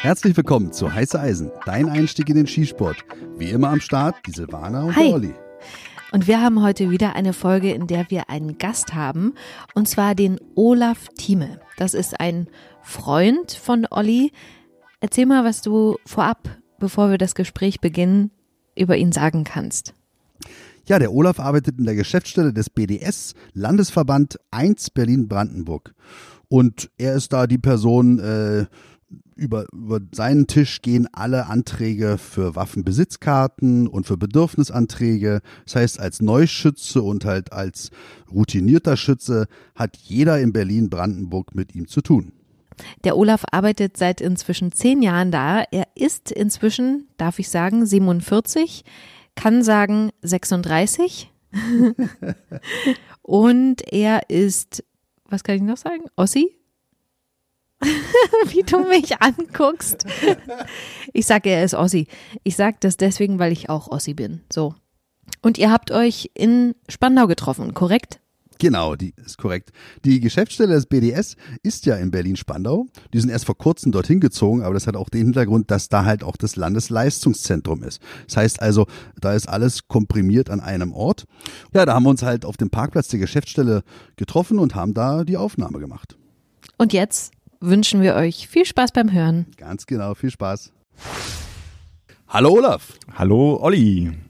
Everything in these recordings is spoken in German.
Herzlich willkommen zu Heiße Eisen, dein Einstieg in den Skisport. Wie immer am Start die Silvana und Hi. der Olli. Und wir haben heute wieder eine Folge, in der wir einen Gast haben, und zwar den Olaf Thieme. Das ist ein Freund von Olli. Erzähl mal, was du vorab, bevor wir das Gespräch beginnen, über ihn sagen kannst. Ja, der Olaf arbeitet in der Geschäftsstelle des BDS, Landesverband 1 Berlin-Brandenburg. Und er ist da die Person, äh, über, über seinen Tisch gehen alle Anträge für Waffenbesitzkarten und für Bedürfnisanträge. Das heißt, als Neuschütze und halt als routinierter Schütze hat jeder in Berlin-Brandenburg mit ihm zu tun. Der Olaf arbeitet seit inzwischen zehn Jahren da. Er ist inzwischen, darf ich sagen, 47, kann sagen 36. Und er ist, was kann ich noch sagen? Ossi? Wie du mich anguckst. Ich sage, er ist Ossi. Ich sage das deswegen, weil ich auch Ossi bin. So. Und ihr habt euch in Spandau getroffen, korrekt? Genau, die ist korrekt. Die Geschäftsstelle des BDS ist ja in Berlin-Spandau. Die sind erst vor kurzem dorthin gezogen, aber das hat auch den Hintergrund, dass da halt auch das Landesleistungszentrum ist. Das heißt also, da ist alles komprimiert an einem Ort. Ja, da haben wir uns halt auf dem Parkplatz der Geschäftsstelle getroffen und haben da die Aufnahme gemacht. Und jetzt wünschen wir euch viel Spaß beim Hören. Ganz genau, viel Spaß. Hallo Olaf, Hallo Olli.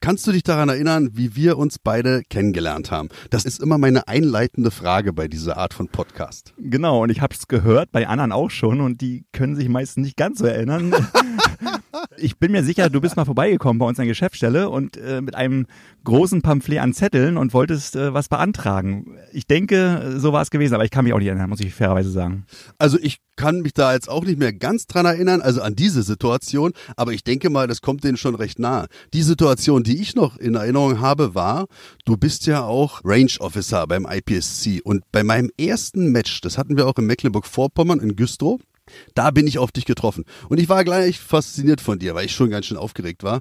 Kannst du dich daran erinnern, wie wir uns beide kennengelernt haben? Das ist immer meine einleitende Frage bei dieser Art von Podcast. Genau, und ich habe es gehört, bei anderen auch schon, und die können sich meistens nicht ganz so erinnern. ich bin mir sicher, du bist mal vorbeigekommen bei uns an der Geschäftsstelle und äh, mit einem großen Pamphlet an Zetteln und wolltest äh, was beantragen. Ich denke, so war es gewesen, aber ich kann mich auch nicht erinnern, muss ich fairerweise sagen. Also ich kann mich da jetzt auch nicht mehr ganz dran erinnern, also an diese Situation, aber ich denke mal, das kommt denen schon recht nahe. Die Situation, die ich noch in Erinnerung habe, war, du bist ja auch Range Officer beim IPSC und bei meinem ersten Match, das hatten wir auch in Mecklenburg-Vorpommern in Güstrow, da bin ich auf dich getroffen. Und ich war gleich fasziniert von dir, weil ich schon ganz schön aufgeregt war.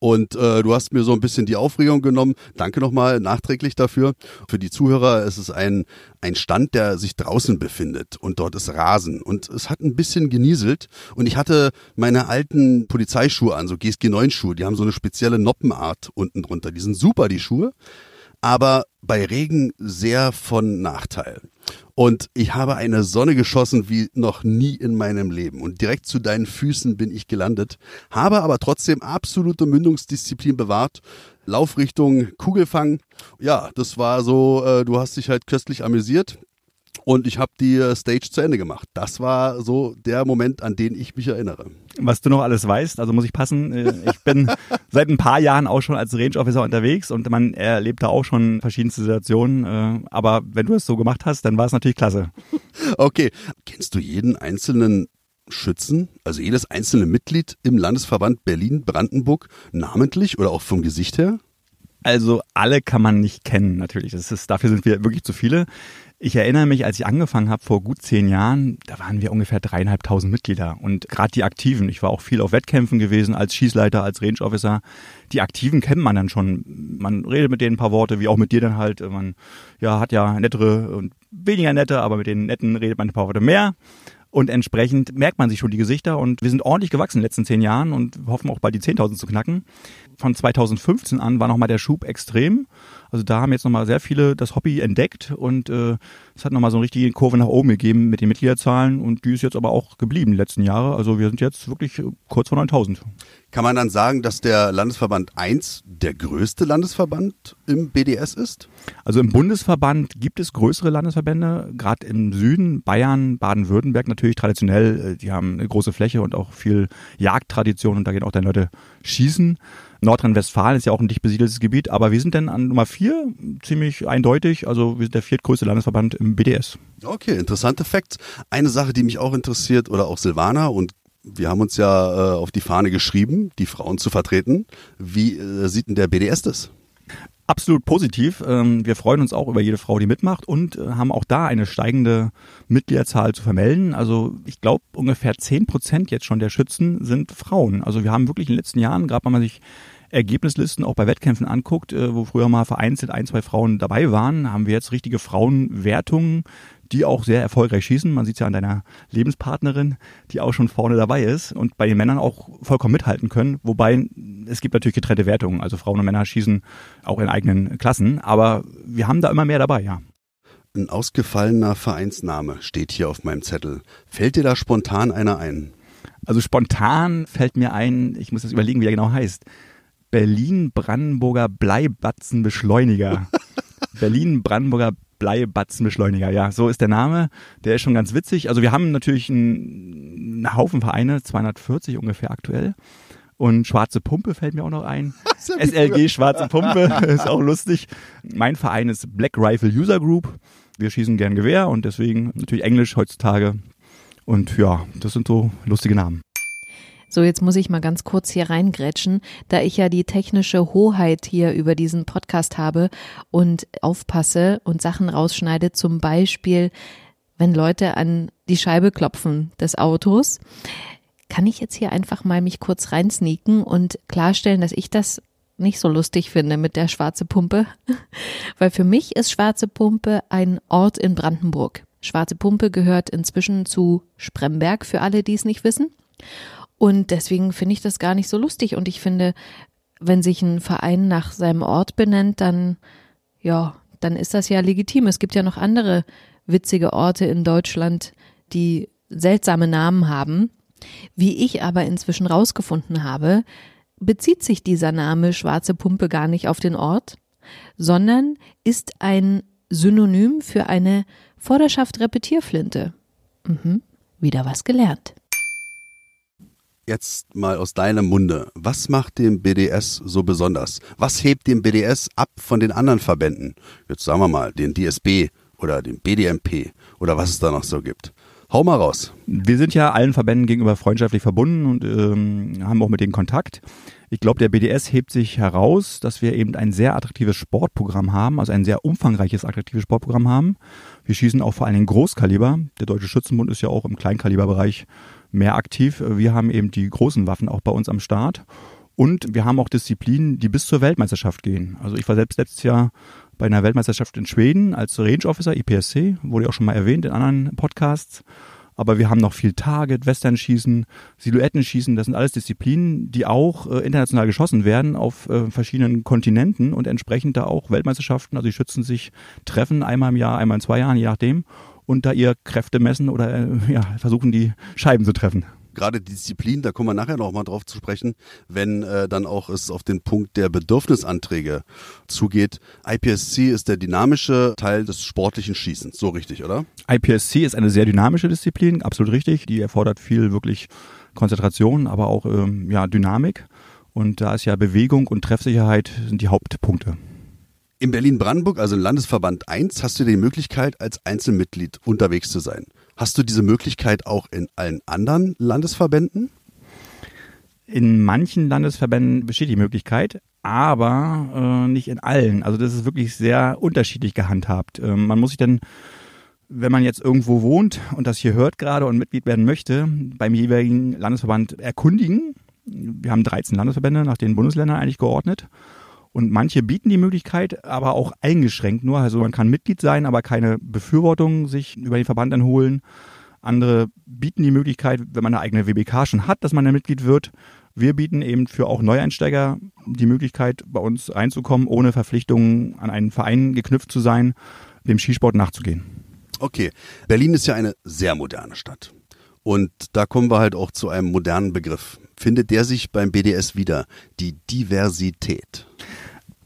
Und äh, du hast mir so ein bisschen die Aufregung genommen. Danke nochmal nachträglich dafür. Für die Zuhörer ist es ein, ein Stand, der sich draußen befindet. Und dort ist Rasen. Und es hat ein bisschen genieselt. Und ich hatte meine alten Polizeischuhe an, so GSG-9-Schuhe. Die haben so eine spezielle Noppenart unten drunter. Die sind super, die Schuhe. Aber bei Regen sehr von Nachteil. Und ich habe eine Sonne geschossen wie noch nie in meinem Leben. Und direkt zu deinen Füßen bin ich gelandet, habe aber trotzdem absolute Mündungsdisziplin bewahrt. Laufrichtung Kugelfang. Ja, das war so, äh, du hast dich halt köstlich amüsiert. Und ich habe die äh, Stage zu Ende gemacht. Das war so der Moment, an den ich mich erinnere. Was du noch alles weißt, also muss ich passen. äh, Ich bin seit ein paar Jahren auch schon als Range Officer unterwegs und man erlebt da auch schon verschiedenste Situationen. äh, Aber wenn du es so gemacht hast, dann war es natürlich klasse. Okay, kennst du jeden einzelnen Schützen, also jedes einzelne Mitglied im Landesverband Berlin-Brandenburg namentlich oder auch vom Gesicht her? Also alle kann man nicht kennen, natürlich. Das ist, dafür sind wir wirklich zu viele. Ich erinnere mich, als ich angefangen habe vor gut zehn Jahren, da waren wir ungefähr dreieinhalbtausend Mitglieder. Und gerade die Aktiven, ich war auch viel auf Wettkämpfen gewesen, als Schießleiter, als Range Officer. Die Aktiven kennt man dann schon. Man redet mit denen ein paar Worte, wie auch mit dir dann halt. Man ja, hat ja nettere und weniger nette, aber mit den netten redet man ein paar Worte mehr. Und entsprechend merkt man sich schon die Gesichter und wir sind ordentlich gewachsen in den letzten zehn Jahren und hoffen auch bald die 10.000 zu knacken. Von 2015 an war nochmal der Schub extrem. Also da haben jetzt nochmal sehr viele das Hobby entdeckt und äh, es hat nochmal so eine richtige Kurve nach oben gegeben mit den Mitgliederzahlen und die ist jetzt aber auch geblieben die letzten Jahre. Also wir sind jetzt wirklich kurz vor 9000. Kann man dann sagen, dass der Landesverband 1 der größte Landesverband im BDS ist? Also im Bundesverband gibt es größere Landesverbände, gerade im Süden, Bayern, Baden-Württemberg natürlich traditionell, äh, die haben eine große Fläche und auch viel Jagdtradition und da gehen auch dann Leute schießen. Nordrhein-Westfalen ist ja auch ein dicht besiedeltes Gebiet, aber wir sind dann an Nummer vier, ziemlich eindeutig, also wir sind der viertgrößte Landesverband im BDS. Okay, interessante Facts. Eine Sache, die mich auch interessiert, oder auch Silvana, und wir haben uns ja äh, auf die Fahne geschrieben, die Frauen zu vertreten. Wie äh, sieht denn der BDS das? Absolut positiv. Ähm, Wir freuen uns auch über jede Frau, die mitmacht und äh, haben auch da eine steigende Mitgliederzahl zu vermelden. Also ich glaube, ungefähr zehn Prozent jetzt schon der Schützen sind Frauen. Also wir haben wirklich in den letzten Jahren, gerade wenn man sich Ergebnislisten auch bei Wettkämpfen anguckt, äh, wo früher mal vereinzelt ein, zwei Frauen dabei waren, haben wir jetzt richtige Frauenwertungen, die auch sehr erfolgreich schießen. Man sieht es ja an deiner Lebenspartnerin, die auch schon vorne dabei ist und bei den Männern auch vollkommen mithalten können. Wobei es gibt natürlich getrennte Wertungen. Also Frauen und Männer schießen auch in eigenen Klassen, aber wir haben da immer mehr dabei, ja. Ein ausgefallener Vereinsname steht hier auf meinem Zettel. Fällt dir da spontan einer ein? Also spontan fällt mir ein, ich muss jetzt überlegen, wie er genau heißt. Berlin-Brandenburger Bleibatzenbeschleuniger. Berlin-Brandenburger Bleibatzenbeschleuniger, ja, so ist der Name. Der ist schon ganz witzig. Also wir haben natürlich einen, einen Haufen Vereine, 240 ungefähr aktuell. Und Schwarze Pumpe fällt mir auch noch ein. SLG Schwarze Pumpe ist auch lustig. Mein Verein ist Black Rifle User Group. Wir schießen gern Gewehr und deswegen natürlich Englisch heutzutage. Und ja, das sind so lustige Namen. So, jetzt muss ich mal ganz kurz hier reingrätschen, da ich ja die technische Hoheit hier über diesen Podcast habe und aufpasse und Sachen rausschneide, zum Beispiel, wenn Leute an die Scheibe klopfen des Autos. Kann ich jetzt hier einfach mal mich kurz reinsneaken und klarstellen, dass ich das nicht so lustig finde mit der Schwarze Pumpe? Weil für mich ist Schwarze Pumpe ein Ort in Brandenburg. Schwarze Pumpe gehört inzwischen zu Spremberg, für alle, die es nicht wissen. Und deswegen finde ich das gar nicht so lustig. Und ich finde, wenn sich ein Verein nach seinem Ort benennt, dann, ja, dann ist das ja legitim. Es gibt ja noch andere witzige Orte in Deutschland, die seltsame Namen haben. Wie ich aber inzwischen rausgefunden habe, bezieht sich dieser Name Schwarze Pumpe gar nicht auf den Ort, sondern ist ein Synonym für eine Vorderschaft Repetierflinte. Mhm, wieder was gelernt jetzt mal aus deinem Munde, was macht den BDS so besonders? Was hebt den BDS ab von den anderen Verbänden? Jetzt sagen wir mal, den DSB oder den BDMP oder was es da noch so gibt. Hau mal raus. Wir sind ja allen Verbänden gegenüber freundschaftlich verbunden und ähm, haben auch mit denen Kontakt. Ich glaube, der BDS hebt sich heraus, dass wir eben ein sehr attraktives Sportprogramm haben, also ein sehr umfangreiches, attraktives Sportprogramm haben. Wir schießen auch vor allem Großkaliber. Der Deutsche Schützenbund ist ja auch im Kleinkaliberbereich mehr aktiv. Wir haben eben die großen Waffen auch bei uns am Start. Und wir haben auch Disziplinen, die bis zur Weltmeisterschaft gehen. Also ich war selbst letztes Jahr bei einer Weltmeisterschaft in Schweden als Range Officer, IPSC, wurde auch schon mal erwähnt in anderen Podcasts. Aber wir haben noch viel Target, Western-Schießen, Silhouettenschießen. Das sind alles Disziplinen, die auch äh, international geschossen werden auf äh, verschiedenen Kontinenten und entsprechend da auch Weltmeisterschaften. Also die Schützen sich treffen einmal im Jahr, einmal in zwei Jahren, je nachdem und da ihr Kräfte messen oder äh, ja, versuchen, die Scheiben zu treffen gerade die Disziplin, da kommen wir nachher noch mal drauf zu sprechen, wenn äh, dann auch es auf den Punkt der Bedürfnisanträge zugeht. IPSC ist der dynamische Teil des sportlichen Schießens, so richtig, oder? IPSC ist eine sehr dynamische Disziplin, absolut richtig. Die erfordert viel wirklich Konzentration, aber auch ähm, ja, Dynamik. Und da ist ja Bewegung und Treffsicherheit sind die Hauptpunkte. In Berlin-Brandenburg, also im Landesverband 1, hast du die Möglichkeit, als Einzelmitglied unterwegs zu sein. Hast du diese Möglichkeit auch in allen anderen Landesverbänden? In manchen Landesverbänden besteht die Möglichkeit, aber äh, nicht in allen. Also das ist wirklich sehr unterschiedlich gehandhabt. Ähm, man muss sich dann, wenn man jetzt irgendwo wohnt und das hier hört gerade und Mitglied werden möchte, beim jeweiligen Landesverband erkundigen. Wir haben 13 Landesverbände nach den Bundesländern eigentlich geordnet. Und manche bieten die Möglichkeit, aber auch eingeschränkt nur. Also man kann Mitglied sein, aber keine Befürwortung sich über den Verband anholen. Andere bieten die Möglichkeit, wenn man eine eigene WBK schon hat, dass man ein Mitglied wird. Wir bieten eben für auch Neueinsteiger die Möglichkeit, bei uns reinzukommen, ohne Verpflichtungen an einen Verein geknüpft zu sein, dem Skisport nachzugehen. Okay, Berlin ist ja eine sehr moderne Stadt. Und da kommen wir halt auch zu einem modernen Begriff. Findet der sich beim BDS wieder? Die Diversität.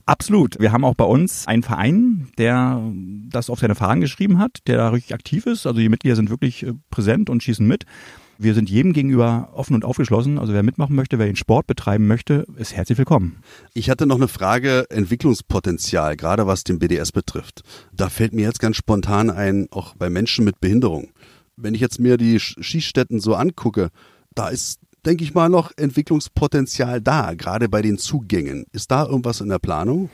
Absolut. Wir haben auch bei uns einen Verein, der das auf seine Fahnen geschrieben hat, der da richtig aktiv ist. Also die Mitglieder sind wirklich äh, präsent und schießen mit. Wir sind jedem gegenüber offen und aufgeschlossen. Also wer mitmachen möchte, wer den Sport betreiben möchte, ist herzlich willkommen. Ich hatte noch eine Frage Entwicklungspotenzial, gerade was den BDS betrifft. Da fällt mir jetzt ganz spontan ein, auch bei Menschen mit Behinderung. Wenn ich jetzt mir die Schießstätten so angucke, da ist denke ich mal, noch Entwicklungspotenzial da, gerade bei den Zugängen. Ist da irgendwas in der Planung?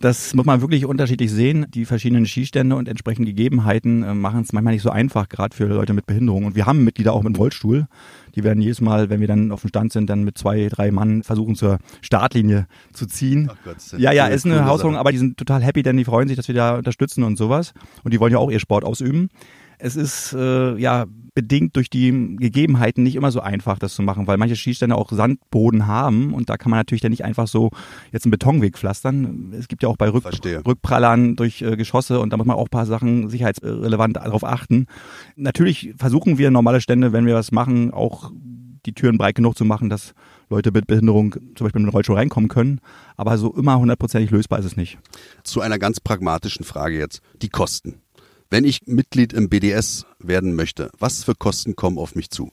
Das muss man wirklich unterschiedlich sehen. Die verschiedenen Skistände und entsprechenden Gegebenheiten äh, machen es manchmal nicht so einfach, gerade für Leute mit Behinderung. Und wir haben Mitglieder auch mit dem Rollstuhl. Die werden jedes Mal, wenn wir dann auf dem Stand sind, dann mit zwei, drei Mann versuchen zur Startlinie zu ziehen. Ach Gott, ja, ja, ist eine Herausforderung, aber die sind total happy, denn die freuen sich, dass wir da unterstützen und sowas. Und die wollen ja auch ihr Sport ausüben. Es ist äh, ja bedingt durch die Gegebenheiten nicht immer so einfach, das zu machen, weil manche Skistände auch Sandboden haben und da kann man natürlich dann nicht einfach so jetzt einen Betonweg pflastern. Es gibt ja auch bei Rück Rückprallern durch äh, Geschosse und da muss man auch ein paar Sachen sicherheitsrelevant darauf achten. Natürlich versuchen wir normale Stände, wenn wir was machen, auch die Türen breit genug zu machen, dass Leute mit Behinderung zum Beispiel mit dem Rollstuhl reinkommen können. Aber so immer hundertprozentig lösbar ist es nicht. Zu einer ganz pragmatischen Frage jetzt. Die Kosten. Wenn ich Mitglied im BDS werden möchte, was für Kosten kommen auf mich zu?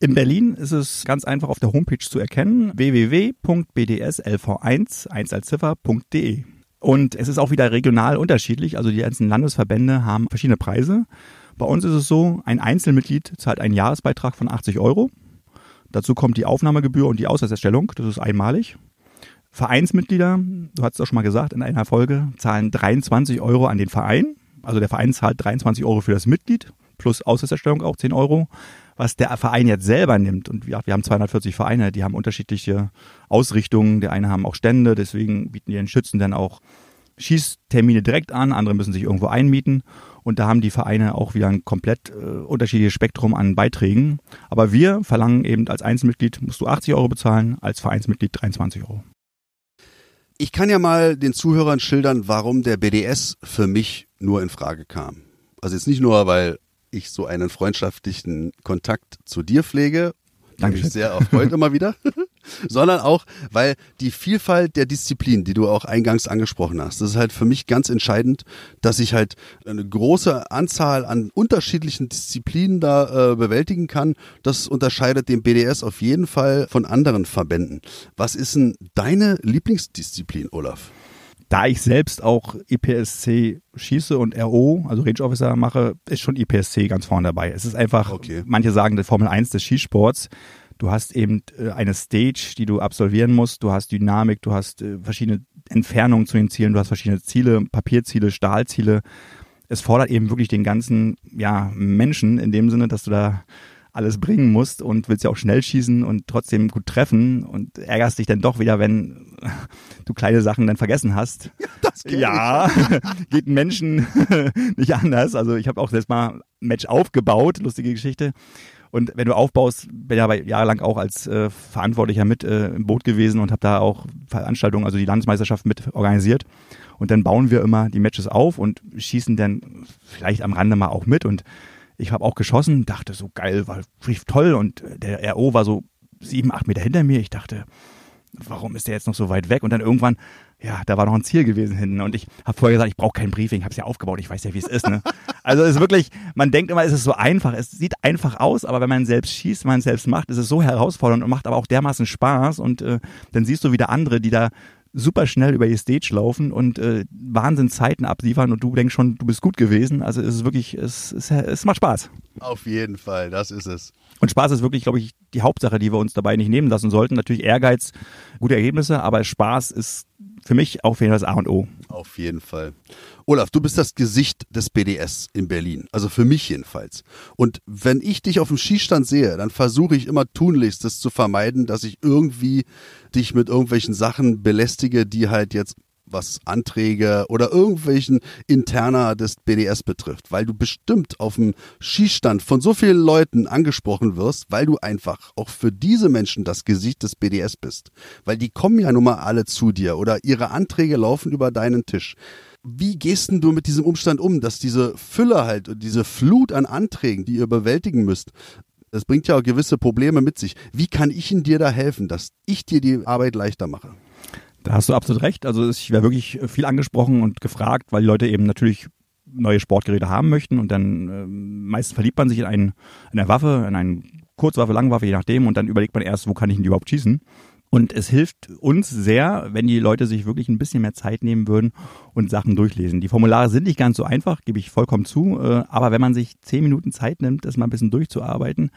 In Berlin ist es ganz einfach auf der Homepage zu erkennen, www.bdslv1, 1 als Ziffer.de. Und es ist auch wieder regional unterschiedlich, also die ganzen Landesverbände haben verschiedene Preise. Bei uns ist es so, ein Einzelmitglied zahlt einen Jahresbeitrag von 80 Euro. Dazu kommt die Aufnahmegebühr und die Auslandserstellung, das ist einmalig. Vereinsmitglieder, du hast es auch schon mal gesagt in einer Folge, zahlen 23 Euro an den Verein also der Verein zahlt 23 Euro für das Mitglied plus Auslasserstellung auch 10 Euro. Was der Verein jetzt selber nimmt, und wir, wir haben 240 Vereine, die haben unterschiedliche Ausrichtungen. Der eine haben auch Stände, deswegen bieten die den Schützen dann auch Schießtermine direkt an, andere müssen sich irgendwo einmieten. Und da haben die Vereine auch wieder ein komplett äh, unterschiedliches Spektrum an Beiträgen. Aber wir verlangen eben als Einzelmitglied musst du 80 Euro bezahlen, als Vereinsmitglied 23 Euro. Ich kann ja mal den Zuhörern schildern, warum der BDS für mich nur in Frage kam. Also jetzt nicht nur, weil ich so einen freundschaftlichen Kontakt zu dir pflege Danke. Mich sehr erfreut immer wieder. Sondern auch, weil die Vielfalt der Disziplinen, die du auch eingangs angesprochen hast, das ist halt für mich ganz entscheidend, dass ich halt eine große Anzahl an unterschiedlichen Disziplinen da äh, bewältigen kann. Das unterscheidet den BDS auf jeden Fall von anderen Verbänden. Was ist denn deine Lieblingsdisziplin, Olaf? da ich selbst auch IPSC schieße und RO, also Range Officer mache, ist schon IPSC ganz vorne dabei. Es ist einfach, okay. manche sagen, die Formel 1 des Skisports. Du hast eben äh, eine Stage, die du absolvieren musst. Du hast Dynamik, du hast äh, verschiedene Entfernungen zu den Zielen, du hast verschiedene Ziele, Papierziele, Stahlziele. Es fordert eben wirklich den ganzen ja, Menschen in dem Sinne, dass du da alles bringen musst und willst ja auch schnell schießen und trotzdem gut treffen und ärgerst dich dann doch wieder, wenn du kleine Sachen dann vergessen hast. Ja, das geht ja geht Menschen nicht anders. Also ich habe auch selbst mal ein Match aufgebaut, lustige Geschichte. Und wenn du aufbaust, bin ja jahrelang auch als äh, Verantwortlicher mit äh, im Boot gewesen und habe da auch Veranstaltungen, also die Landesmeisterschaft mit organisiert. Und dann bauen wir immer die Matches auf und schießen dann vielleicht am Rande mal auch mit und ich habe auch geschossen, dachte so geil, war toll und der RO war so sieben, acht Meter hinter mir. Ich dachte, warum ist der jetzt noch so weit weg? Und dann irgendwann, ja, da war noch ein Ziel gewesen hinten. Und ich habe vorher gesagt, ich brauche kein Briefing, habe es ja aufgebaut, ich weiß ja, wie es ist. Ne? Also es ist wirklich, man denkt immer, es ist so einfach. Es sieht einfach aus, aber wenn man selbst schießt, wenn man es selbst macht, ist es so herausfordernd und macht aber auch dermaßen Spaß. Und äh, dann siehst du wieder andere, die da super schnell über die Stage laufen und äh, Wahnsinn Zeiten abliefern und du denkst schon, du bist gut gewesen. Also es ist wirklich, es, es, es macht Spaß. Auf jeden Fall, das ist es. Und Spaß ist wirklich, glaube ich, die Hauptsache, die wir uns dabei nicht nehmen lassen sollten. Natürlich Ehrgeiz, gute Ergebnisse, aber Spaß ist für mich auf jeden Fall das A und O. Auf jeden Fall. Olaf, du bist das Gesicht des BDS in Berlin. Also für mich jedenfalls. Und wenn ich dich auf dem Skistand sehe, dann versuche ich immer tunlichst, das zu vermeiden, dass ich irgendwie dich mit irgendwelchen Sachen belästige, die halt jetzt was Anträge oder irgendwelchen Interna des BDS betrifft, weil du bestimmt auf dem Skistand von so vielen Leuten angesprochen wirst, weil du einfach auch für diese Menschen das Gesicht des BDS bist. Weil die kommen ja nun mal alle zu dir oder ihre Anträge laufen über deinen Tisch. Wie gehst denn du mit diesem Umstand um, dass diese Fülle halt und diese Flut an Anträgen, die ihr bewältigen müsst, das bringt ja auch gewisse Probleme mit sich. Wie kann ich in dir da helfen, dass ich dir die Arbeit leichter mache? Da hast du absolut recht. Also ich wäre wirklich viel angesprochen und gefragt, weil die Leute eben natürlich neue Sportgeräte haben möchten und dann äh, meistens verliebt man sich in, einen, in eine Waffe, in eine Kurzwaffe, Langwaffe, je nachdem und dann überlegt man erst, wo kann ich denn überhaupt schießen. Und es hilft uns sehr, wenn die Leute sich wirklich ein bisschen mehr Zeit nehmen würden und Sachen durchlesen. Die Formulare sind nicht ganz so einfach, gebe ich vollkommen zu, äh, aber wenn man sich zehn Minuten Zeit nimmt, das mal ein bisschen durchzuarbeiten,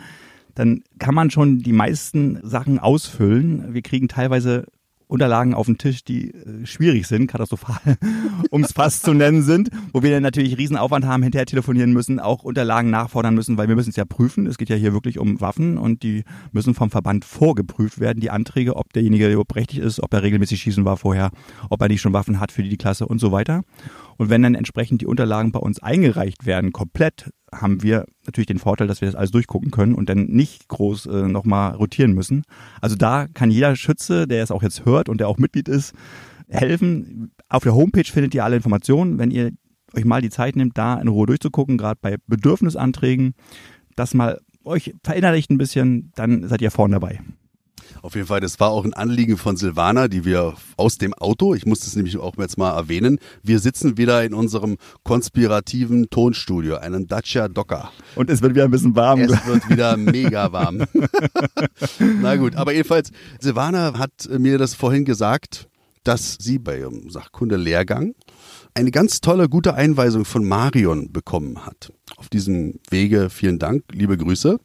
dann kann man schon die meisten Sachen ausfüllen. Wir kriegen teilweise Unterlagen auf den Tisch, die äh, schwierig sind, katastrophal, um es fast zu nennen sind, wo wir dann natürlich Riesenaufwand haben, hinterher telefonieren müssen, auch Unterlagen nachfordern müssen, weil wir müssen es ja prüfen. Es geht ja hier wirklich um Waffen und die müssen vom Verband vorgeprüft werden, die Anträge, ob derjenige berechtigt ist, ob er regelmäßig schießen war vorher, ob er nicht schon Waffen hat für die Klasse und so weiter. Und wenn dann entsprechend die Unterlagen bei uns eingereicht werden, komplett, haben wir natürlich den Vorteil, dass wir das alles durchgucken können und dann nicht groß äh, nochmal rotieren müssen. Also da kann jeder Schütze, der es auch jetzt hört und der auch Mitglied ist, helfen. Auf der Homepage findet ihr alle Informationen. Wenn ihr euch mal die Zeit nimmt, da in Ruhe durchzugucken, gerade bei Bedürfnisanträgen, das mal euch verinnerlicht ein bisschen, dann seid ihr vorne dabei. Auf jeden Fall, das war auch ein Anliegen von Silvana, die wir aus dem Auto, ich muss das nämlich auch jetzt mal erwähnen, wir sitzen wieder in unserem konspirativen Tonstudio, einem Dacia Docker. Und es wird wieder ein bisschen warm. Es wird wieder mega warm. Na gut, aber jedenfalls, Silvana hat mir das vorhin gesagt, dass sie bei ihrem Sachkunde-Lehrgang eine ganz tolle, gute Einweisung von Marion bekommen hat. Auf diesem Wege vielen Dank, liebe Grüße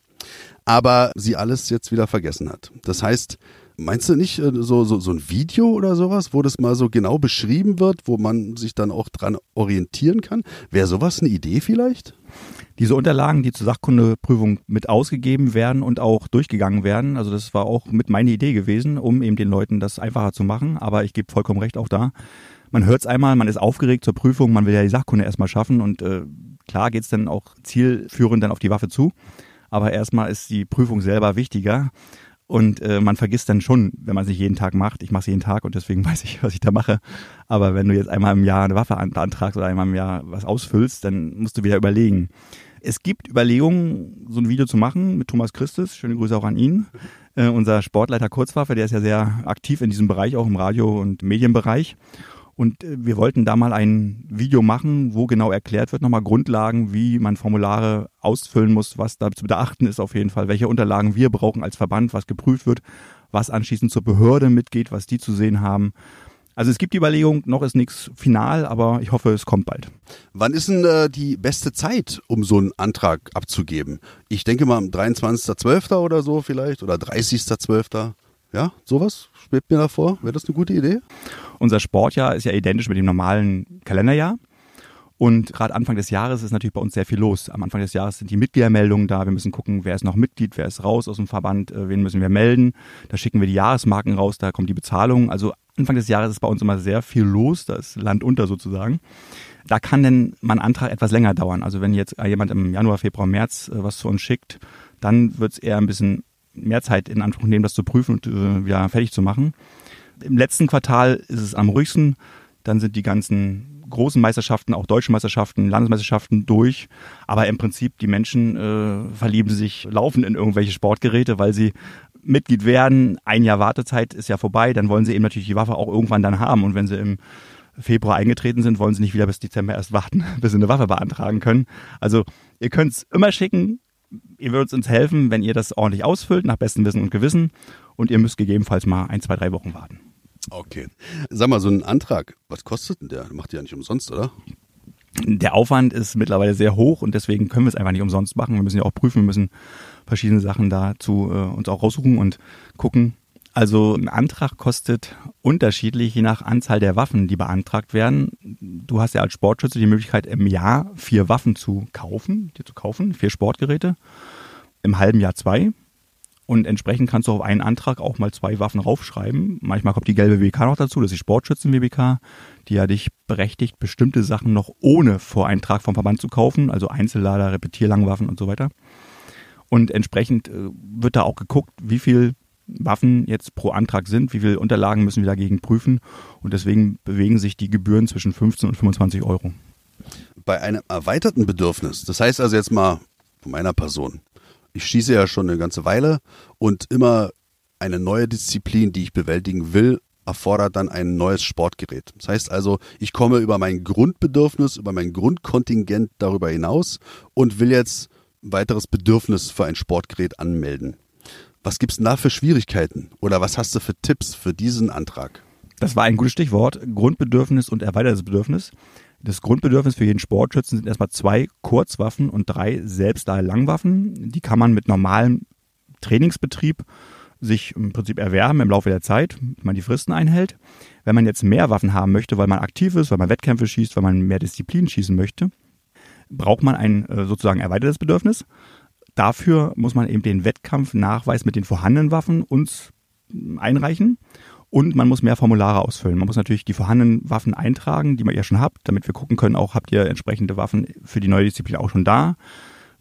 aber sie alles jetzt wieder vergessen hat. Das heißt, meinst du nicht äh, so, so, so ein Video oder sowas, wo das mal so genau beschrieben wird, wo man sich dann auch dran orientieren kann? Wäre sowas eine Idee vielleicht? Diese Unterlagen, die zur Sachkundeprüfung mit ausgegeben werden und auch durchgegangen werden, also das war auch mit meine Idee gewesen, um eben den Leuten das einfacher zu machen. Aber ich gebe vollkommen recht auch da. Man hört es einmal, man ist aufgeregt zur Prüfung, man will ja die Sachkunde erstmal schaffen und äh, klar geht es dann auch zielführend dann auf die Waffe zu aber erstmal ist die Prüfung selber wichtiger. Und äh, man vergisst dann schon, wenn man es nicht jeden Tag macht. Ich mache es jeden Tag und deswegen weiß ich, was ich da mache. Aber wenn du jetzt einmal im Jahr eine Waffe beantragst oder einmal im Jahr was ausfüllst, dann musst du wieder überlegen. Es gibt Überlegungen, so ein Video zu machen mit Thomas Christus. Schöne Grüße auch an ihn. Äh, unser Sportleiter Kurzwaffe, der ist ja sehr aktiv in diesem Bereich, auch im Radio- und Medienbereich. Und äh, wir wollten da mal ein Video machen, wo genau erklärt wird, nochmal Grundlagen, wie man Formulare ausfüllen muss, was da zu beachten ist auf jeden Fall, welche Unterlagen wir brauchen als Verband, was geprüft wird, was anschließend zur Behörde mitgeht, was die zu sehen haben. Also es gibt die Überlegung, noch ist nichts final, aber ich hoffe, es kommt bald. Wann ist denn äh, die beste Zeit, um so einen Antrag abzugeben? Ich denke mal am 23.12. oder so vielleicht oder 30.12. Ja, sowas schwebt mir davor. Wäre das eine gute Idee? Unser Sportjahr ist ja identisch mit dem normalen Kalenderjahr. Und gerade Anfang des Jahres ist natürlich bei uns sehr viel los. Am Anfang des Jahres sind die Mitgliedermeldungen da. Wir müssen gucken, wer ist noch Mitglied, wer ist raus aus dem Verband, äh, wen müssen wir melden. Da schicken wir die Jahresmarken raus, da kommt die Bezahlung. Also Anfang des Jahres ist bei uns immer sehr viel los. Da ist Land unter sozusagen. Da kann denn mein Antrag etwas länger dauern. Also wenn jetzt jemand im Januar, Februar, März äh, was zu uns schickt, dann wird es eher ein bisschen mehr Zeit in Anspruch nehmen, das zu prüfen und äh, ja, fertig zu machen. Im letzten Quartal ist es am ruhigsten. Dann sind die ganzen großen Meisterschaften, auch deutsche Meisterschaften, Landesmeisterschaften durch. Aber im Prinzip, die Menschen äh, verlieben sich laufend in irgendwelche Sportgeräte, weil sie Mitglied werden. Ein Jahr Wartezeit ist ja vorbei. Dann wollen sie eben natürlich die Waffe auch irgendwann dann haben. Und wenn sie im Februar eingetreten sind, wollen sie nicht wieder bis Dezember erst warten, bis sie eine Waffe beantragen können. Also ihr könnt es immer schicken. Ihr würdet uns helfen, wenn ihr das ordentlich ausfüllt, nach bestem Wissen und Gewissen. Und ihr müsst gegebenenfalls mal ein, zwei, drei Wochen warten. Okay. Sag mal, so ein Antrag, was kostet denn der? Macht ihr ja nicht umsonst, oder? Der Aufwand ist mittlerweile sehr hoch und deswegen können wir es einfach nicht umsonst machen. Wir müssen ja auch prüfen, wir müssen verschiedene Sachen dazu äh, uns auch raussuchen und gucken. Also ein Antrag kostet unterschiedlich je nach Anzahl der Waffen, die beantragt werden. Du hast ja als Sportschütze die Möglichkeit, im Jahr vier Waffen zu kaufen, dir zu kaufen, vier Sportgeräte. Im halben Jahr zwei. Und entsprechend kannst du auf einen Antrag auch mal zwei Waffen raufschreiben. Manchmal kommt die gelbe WBK noch dazu, das ist die Sportschützen-WBK, die ja dich berechtigt, bestimmte Sachen noch ohne Voreintrag vom Verband zu kaufen, also Einzellader, Repetierlangwaffen und so weiter. Und entsprechend äh, wird da auch geguckt, wie viel Waffen jetzt pro Antrag sind, wie viele Unterlagen müssen wir dagegen prüfen. Und deswegen bewegen sich die Gebühren zwischen 15 und 25 Euro. Bei einem erweiterten Bedürfnis, das heißt also jetzt mal von meiner Person, ich schieße ja schon eine ganze Weile und immer eine neue Disziplin, die ich bewältigen will, erfordert dann ein neues Sportgerät. Das heißt also, ich komme über mein Grundbedürfnis, über mein Grundkontingent darüber hinaus und will jetzt ein weiteres Bedürfnis für ein Sportgerät anmelden. Was gibt es denn da für Schwierigkeiten? Oder was hast du für Tipps für diesen Antrag? Das war ein gutes Stichwort. Grundbedürfnis und erweitertes Bedürfnis. Das Grundbedürfnis für jeden Sportschützen sind erstmal zwei Kurzwaffen und drei selbstlader Langwaffen. Die kann man mit normalem Trainingsbetrieb sich im Prinzip erwerben im Laufe der Zeit, wenn man die Fristen einhält. Wenn man jetzt mehr Waffen haben möchte, weil man aktiv ist, weil man Wettkämpfe schießt, weil man mehr Disziplin schießen möchte, braucht man ein äh, sozusagen erweitertes Bedürfnis. Dafür muss man eben den Wettkampfnachweis mit den vorhandenen Waffen uns einreichen und man muss mehr Formulare ausfüllen. Man muss natürlich die vorhandenen Waffen eintragen, die man ja schon habt, damit wir gucken können, auch habt ihr entsprechende Waffen für die neue Disziplin auch schon da.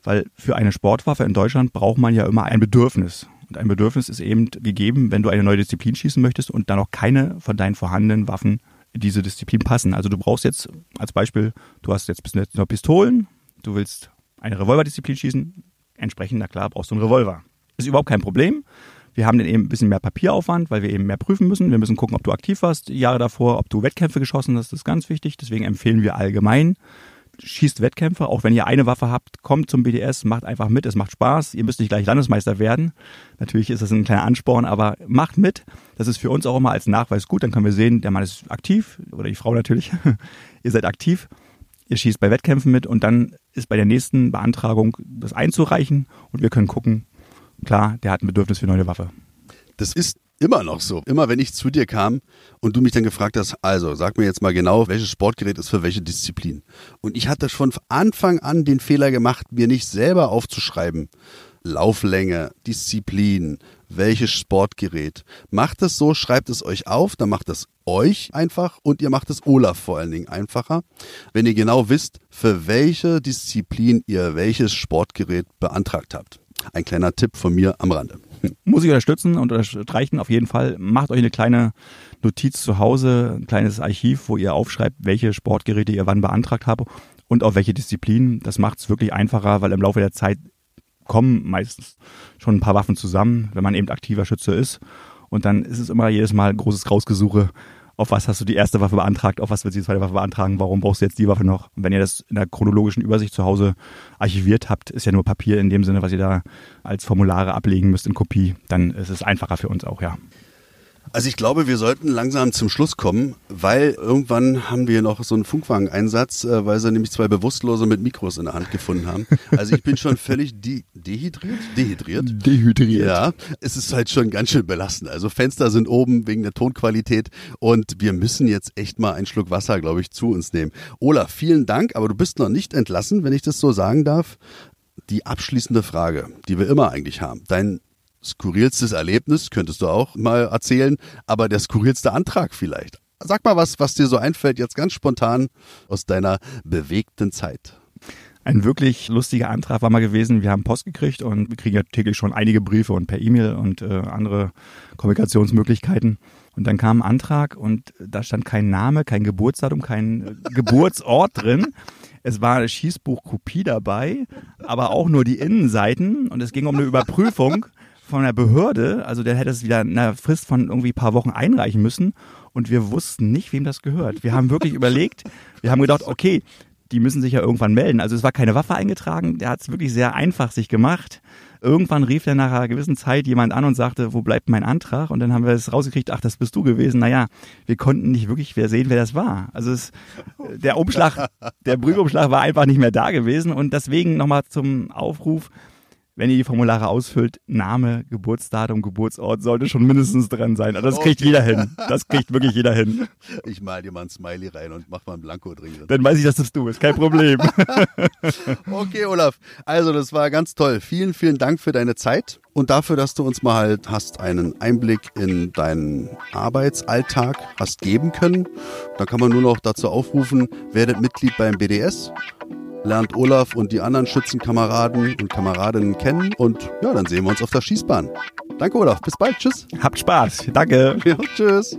Weil für eine Sportwaffe in Deutschland braucht man ja immer ein Bedürfnis. Und ein Bedürfnis ist eben gegeben, wenn du eine neue Disziplin schießen möchtest und dann noch keine von deinen vorhandenen Waffen in diese Disziplin passen. Also du brauchst jetzt als Beispiel, du hast jetzt noch Pistolen, du willst eine Revolverdisziplin schießen, entsprechend, na klar, brauchst du einen Revolver. Ist überhaupt kein Problem. Wir haben dann eben ein bisschen mehr Papieraufwand, weil wir eben mehr prüfen müssen. Wir müssen gucken, ob du aktiv warst Jahre davor, ob du Wettkämpfe geschossen hast. Das ist ganz wichtig. Deswegen empfehlen wir allgemein schießt Wettkämpfe, auch wenn ihr eine Waffe habt, kommt zum BDS, macht einfach mit, es macht Spaß. Ihr müsst nicht gleich Landesmeister werden. Natürlich ist das ein kleiner Ansporn, aber macht mit. Das ist für uns auch immer als Nachweis gut. Dann können wir sehen, der Mann ist aktiv oder die Frau natürlich. ihr seid aktiv. Ihr schießt bei Wettkämpfen mit und dann ist bei der nächsten Beantragung das einzureichen und wir können gucken, klar, der hat ein Bedürfnis für eine neue Waffe. Das ist immer noch so. Immer wenn ich zu dir kam und du mich dann gefragt hast, also sag mir jetzt mal genau, welches Sportgerät ist für welche Disziplin. Und ich hatte von Anfang an den Fehler gemacht, mir nicht selber aufzuschreiben. Lauflänge, Disziplin, welches Sportgerät. Macht es so, schreibt es euch auf, dann macht es euch einfach und ihr macht es Olaf vor allen Dingen einfacher, wenn ihr genau wisst, für welche Disziplin ihr welches Sportgerät beantragt habt. Ein kleiner Tipp von mir am Rande. Muss ich unterstützen und unterstreichen auf jeden Fall. Macht euch eine kleine Notiz zu Hause, ein kleines Archiv, wo ihr aufschreibt, welche Sportgeräte ihr wann beantragt habt und auf welche Disziplinen. Das macht es wirklich einfacher, weil im Laufe der Zeit kommen meistens schon ein paar Waffen zusammen, wenn man eben aktiver Schütze ist. Und dann ist es immer jedes Mal großes Rausgesuche auf was hast du die erste Waffe beantragt, auf was wird die zweite Waffe beantragen, warum brauchst du jetzt die Waffe noch? Und wenn ihr das in der chronologischen Übersicht zu Hause archiviert habt, ist ja nur Papier in dem Sinne, was ihr da als Formulare ablegen müsst in Kopie, dann ist es einfacher für uns auch, ja. Also ich glaube, wir sollten langsam zum Schluss kommen, weil irgendwann haben wir noch so einen Funkwagen-Einsatz, äh, weil sie nämlich zwei Bewusstlose mit Mikros in der Hand gefunden haben. Also ich bin schon völlig de dehydriert. Dehydriert. Dehydriert. Ja, es ist halt schon ganz schön belastend. Also Fenster sind oben wegen der Tonqualität und wir müssen jetzt echt mal einen Schluck Wasser, glaube ich, zu uns nehmen. Olaf, vielen Dank, aber du bist noch nicht entlassen, wenn ich das so sagen darf. Die abschließende Frage, die wir immer eigentlich haben. Dein skurrilstes Erlebnis, könntest du auch mal erzählen, aber der skurrilste Antrag vielleicht. Sag mal was, was dir so einfällt, jetzt ganz spontan aus deiner bewegten Zeit. Ein wirklich lustiger Antrag war mal gewesen. Wir haben Post gekriegt und wir kriegen ja täglich schon einige Briefe und per E-Mail und äh, andere Kommunikationsmöglichkeiten. Und dann kam ein Antrag und da stand kein Name, kein Geburtsdatum, kein äh, Geburtsort drin. Es war eine Schießbuchkopie dabei, aber auch nur die Innenseiten und es ging um eine Überprüfung von der Behörde, also der hätte es wieder in einer Frist von irgendwie ein paar Wochen einreichen müssen und wir wussten nicht, wem das gehört. Wir haben wirklich überlegt, wir haben gedacht, okay, die müssen sich ja irgendwann melden. Also es war keine Waffe eingetragen, der hat es wirklich sehr einfach sich gemacht. Irgendwann rief er nach einer gewissen Zeit jemand an und sagte, wo bleibt mein Antrag? Und dann haben wir es rausgekriegt, ach, das bist du gewesen. Naja, wir konnten nicht wirklich sehen, wer das war. Also es, der Umschlag, der Prüfumschlag war einfach nicht mehr da gewesen. Und deswegen nochmal zum Aufruf, wenn ihr die Formulare ausfüllt, Name, Geburtsdatum, Geburtsort sollte schon mindestens drin sein. Also das kriegt okay. jeder hin. Das kriegt wirklich jeder hin. Ich mal dir mal ein Smiley rein und mach mal ein Blanko drin. Dann weiß ich, dass das du bist. Kein Problem. okay, Olaf. Also das war ganz toll. Vielen, vielen Dank für deine Zeit und dafür, dass du uns mal halt hast einen Einblick in deinen Arbeitsalltag hast geben können. Da kann man nur noch dazu aufrufen, werdet Mitglied beim BDS lernt Olaf und die anderen Schützenkameraden und Kameradinnen kennen und ja, dann sehen wir uns auf der Schießbahn. Danke Olaf, bis bald, tschüss. Habt Spaß, danke. Ja, tschüss.